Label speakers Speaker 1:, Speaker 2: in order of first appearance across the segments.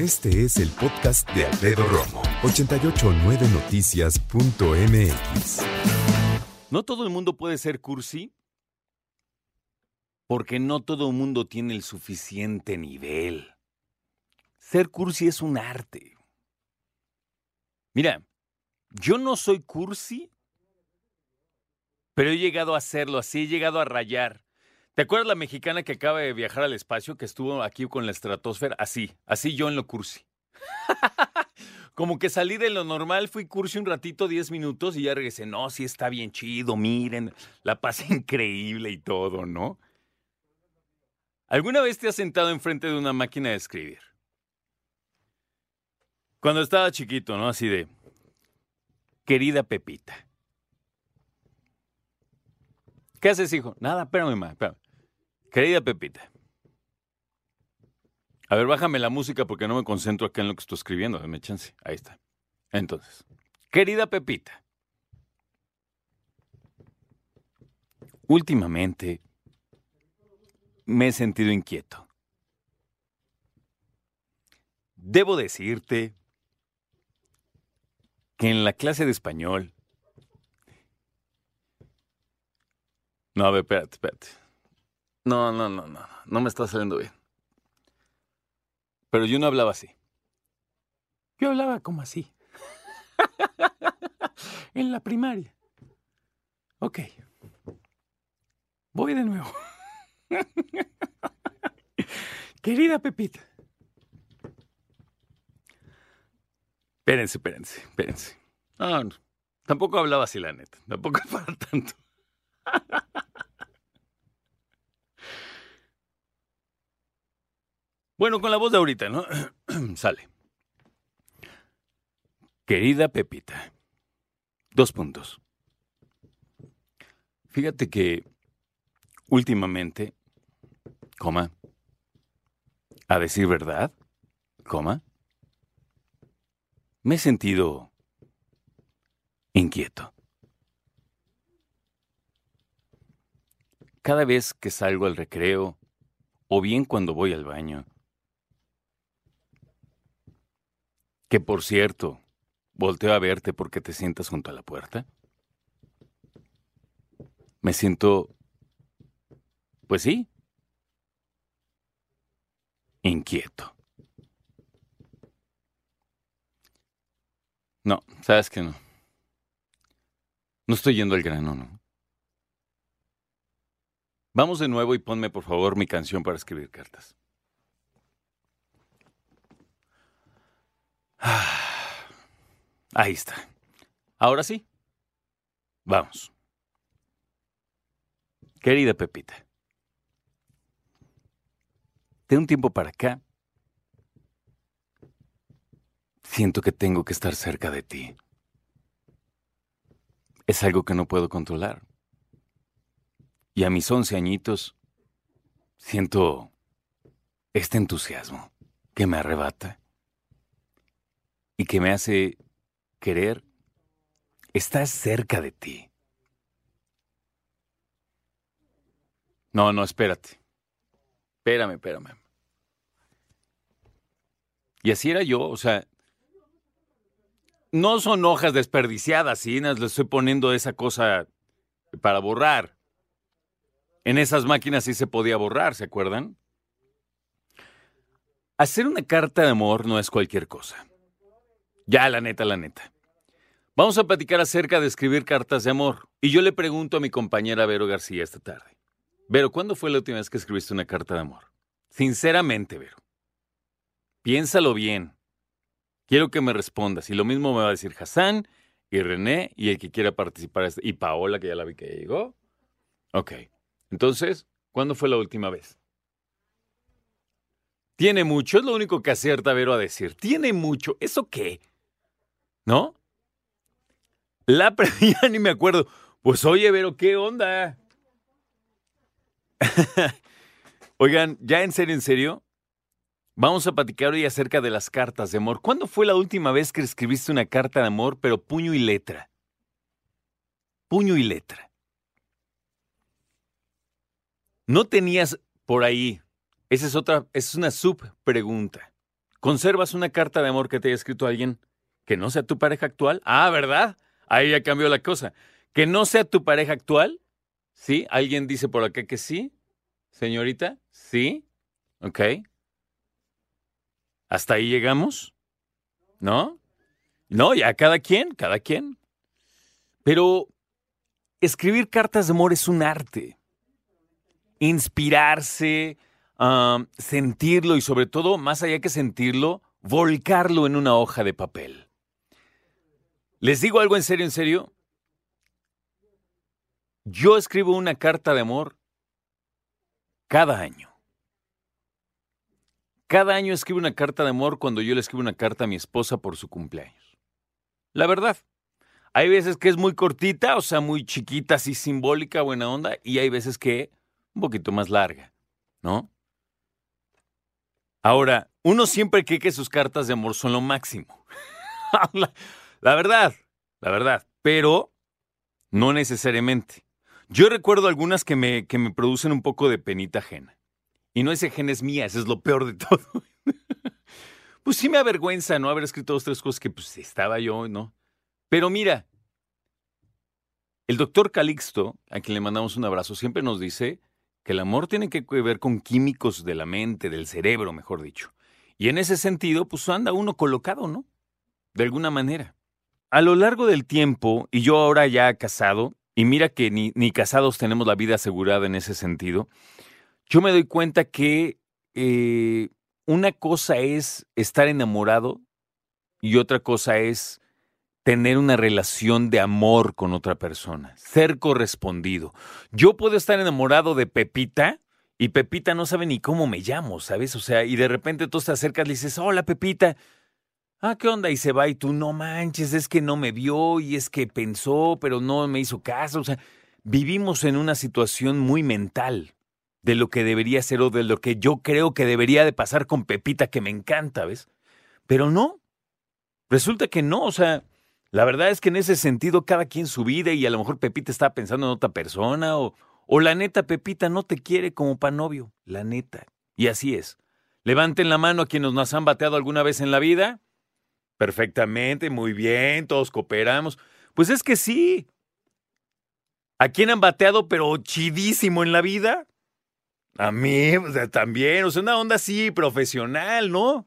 Speaker 1: Este es el podcast de Alfredo Romo, 889noticias.mx.
Speaker 2: No todo el mundo puede ser cursi porque no todo el mundo tiene el suficiente nivel. Ser cursi es un arte. Mira, yo no soy cursi, pero he llegado a hacerlo así, he llegado a rayar. ¿Te acuerdas la mexicana que acaba de viajar al espacio, que estuvo aquí con la estratosfera? Así, así yo en lo cursi. Como que salí de lo normal, fui cursi un ratito, 10 minutos, y ya regresé. No, sí está bien chido, miren, la paz increíble y todo, ¿no? ¿Alguna vez te has sentado enfrente de una máquina de escribir? Cuando estaba chiquito, ¿no? Así de, querida Pepita. ¿Qué haces, hijo? Nada, espérame, ma, espérame. Querida Pepita. A ver, bájame la música porque no me concentro acá en lo que estoy escribiendo. Dame chance. Ahí está. Entonces, querida Pepita. Últimamente me he sentido inquieto. Debo decirte que en la clase de español... No, a ver, espérate, espérate. No, no, no, no, no me está saliendo bien. Pero yo no hablaba así. Yo hablaba como así. en la primaria. Ok. Voy de nuevo. Querida Pepita. Espérense, espérense, espérense. No, no, tampoco hablaba así, la neta. Tampoco para tanto. Bueno, con la voz de ahorita, ¿no? Sale. Querida Pepita. Dos puntos. Fíjate que últimamente, coma, a decir verdad, coma, me he sentido inquieto. Cada vez que salgo al recreo, o bien cuando voy al baño, Que por cierto, volteo a verte porque te sientas junto a la puerta. Me siento, pues sí, inquieto. No, sabes que no. No estoy yendo al grano, ¿no? Vamos de nuevo y ponme por favor mi canción para escribir cartas. Ahí está. Ahora sí. Vamos. Querida Pepita. De un tiempo para acá, siento que tengo que estar cerca de ti. Es algo que no puedo controlar. Y a mis once añitos, siento este entusiasmo que me arrebata y que me hace querer estar cerca de ti. No, no, espérate. Espérame, espérame. Y así era yo, o sea, no son hojas desperdiciadas, ¿sí? Le estoy poniendo esa cosa para borrar. En esas máquinas sí se podía borrar, ¿se acuerdan? Hacer una carta de amor no es cualquier cosa. Ya, la neta, la neta. Vamos a platicar acerca de escribir cartas de amor. Y yo le pregunto a mi compañera Vero García esta tarde. Vero, ¿cuándo fue la última vez que escribiste una carta de amor? Sinceramente, Vero. Piénsalo bien. Quiero que me respondas. Y lo mismo me va a decir Hassan y René y el que quiera participar. Y Paola, que ya la vi que llegó. Ok. Entonces, ¿cuándo fue la última vez? Tiene mucho, es lo único que acierta Vero a decir. Tiene mucho. ¿Eso qué? ¿No? La ya ni me acuerdo. Pues oye, Vero, ¿qué onda? Oigan, ya en serio, en serio, vamos a platicar hoy acerca de las cartas de amor. ¿Cuándo fue la última vez que escribiste una carta de amor, pero puño y letra? Puño y letra. ¿No tenías por ahí? Esa es otra, es una sub pregunta. ¿Conservas una carta de amor que te haya escrito alguien que no sea tu pareja actual? Ah, ¿verdad? Ahí ya cambió la cosa. Que no sea tu pareja actual. ¿Sí? ¿Alguien dice por acá que sí? Señorita, ¿sí? Ok. ¿Hasta ahí llegamos? ¿No? No, ya cada quien, cada quien. Pero escribir cartas de amor es un arte. Inspirarse, sentirlo y sobre todo, más allá que sentirlo, volcarlo en una hoja de papel. Les digo algo en serio, en serio. Yo escribo una carta de amor cada año. Cada año escribo una carta de amor cuando yo le escribo una carta a mi esposa por su cumpleaños. La verdad. Hay veces que es muy cortita, o sea, muy chiquita, así simbólica, buena onda, y hay veces que un poquito más larga, ¿no? Ahora, uno siempre cree que sus cartas de amor son lo máximo. la, verdad, la verdad, pero no necesariamente. Yo recuerdo algunas que me, que me producen un poco de penita ajena. Y no ese gen es mía, eso es lo peor de todo. pues sí me avergüenza no haber escrito dos, tres cosas que pues estaba yo, ¿no? Pero mira, el doctor Calixto, a quien le mandamos un abrazo, siempre nos dice que el amor tiene que ver con químicos de la mente, del cerebro, mejor dicho. Y en ese sentido, pues anda uno colocado, ¿no? De alguna manera. A lo largo del tiempo, y yo ahora ya casado, y mira que ni, ni casados tenemos la vida asegurada en ese sentido, yo me doy cuenta que eh, una cosa es estar enamorado y otra cosa es tener una relación de amor con otra persona, ser correspondido. Yo puedo estar enamorado de Pepita y Pepita no sabe ni cómo me llamo, ¿sabes? O sea, y de repente tú te acercas y dices, hola Pepita. Ah, ¿qué onda? Y se va y tú no manches, es que no me vio y es que pensó, pero no me hizo caso. O sea, vivimos en una situación muy mental de lo que debería ser o de lo que yo creo que debería de pasar con Pepita, que me encanta, ¿ves? Pero no. Resulta que no, o sea, la verdad es que en ese sentido cada quien su vida y a lo mejor Pepita está pensando en otra persona o, o la neta Pepita no te quiere como pa' novio, la neta. Y así es. Levanten la mano a quienes nos han bateado alguna vez en la vida. Perfectamente, muy bien, todos cooperamos. Pues es que sí. ¿A quién han bateado pero chidísimo en la vida? A mí, también, o sea, una onda así profesional, ¿no?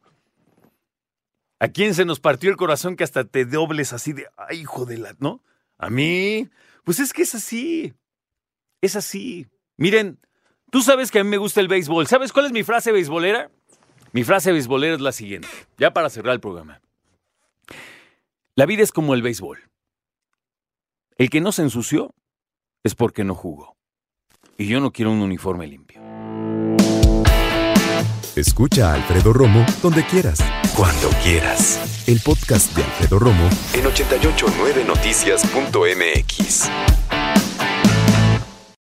Speaker 2: ¿A quién se nos partió el corazón que hasta te dobles así de, hijo de la, ¿no? A mí, pues es que es así. Es así. Miren, tú sabes que a mí me gusta el béisbol. ¿Sabes cuál es mi frase beisbolera? Mi frase beisbolera es la siguiente, ya para cerrar el programa. La vida es como el béisbol. El que no se ensució es porque no jugó. Y yo no quiero un uniforme limpio.
Speaker 1: Escucha a Alfredo Romo donde quieras. Cuando quieras. El podcast de Alfredo Romo en 889noticias.mx.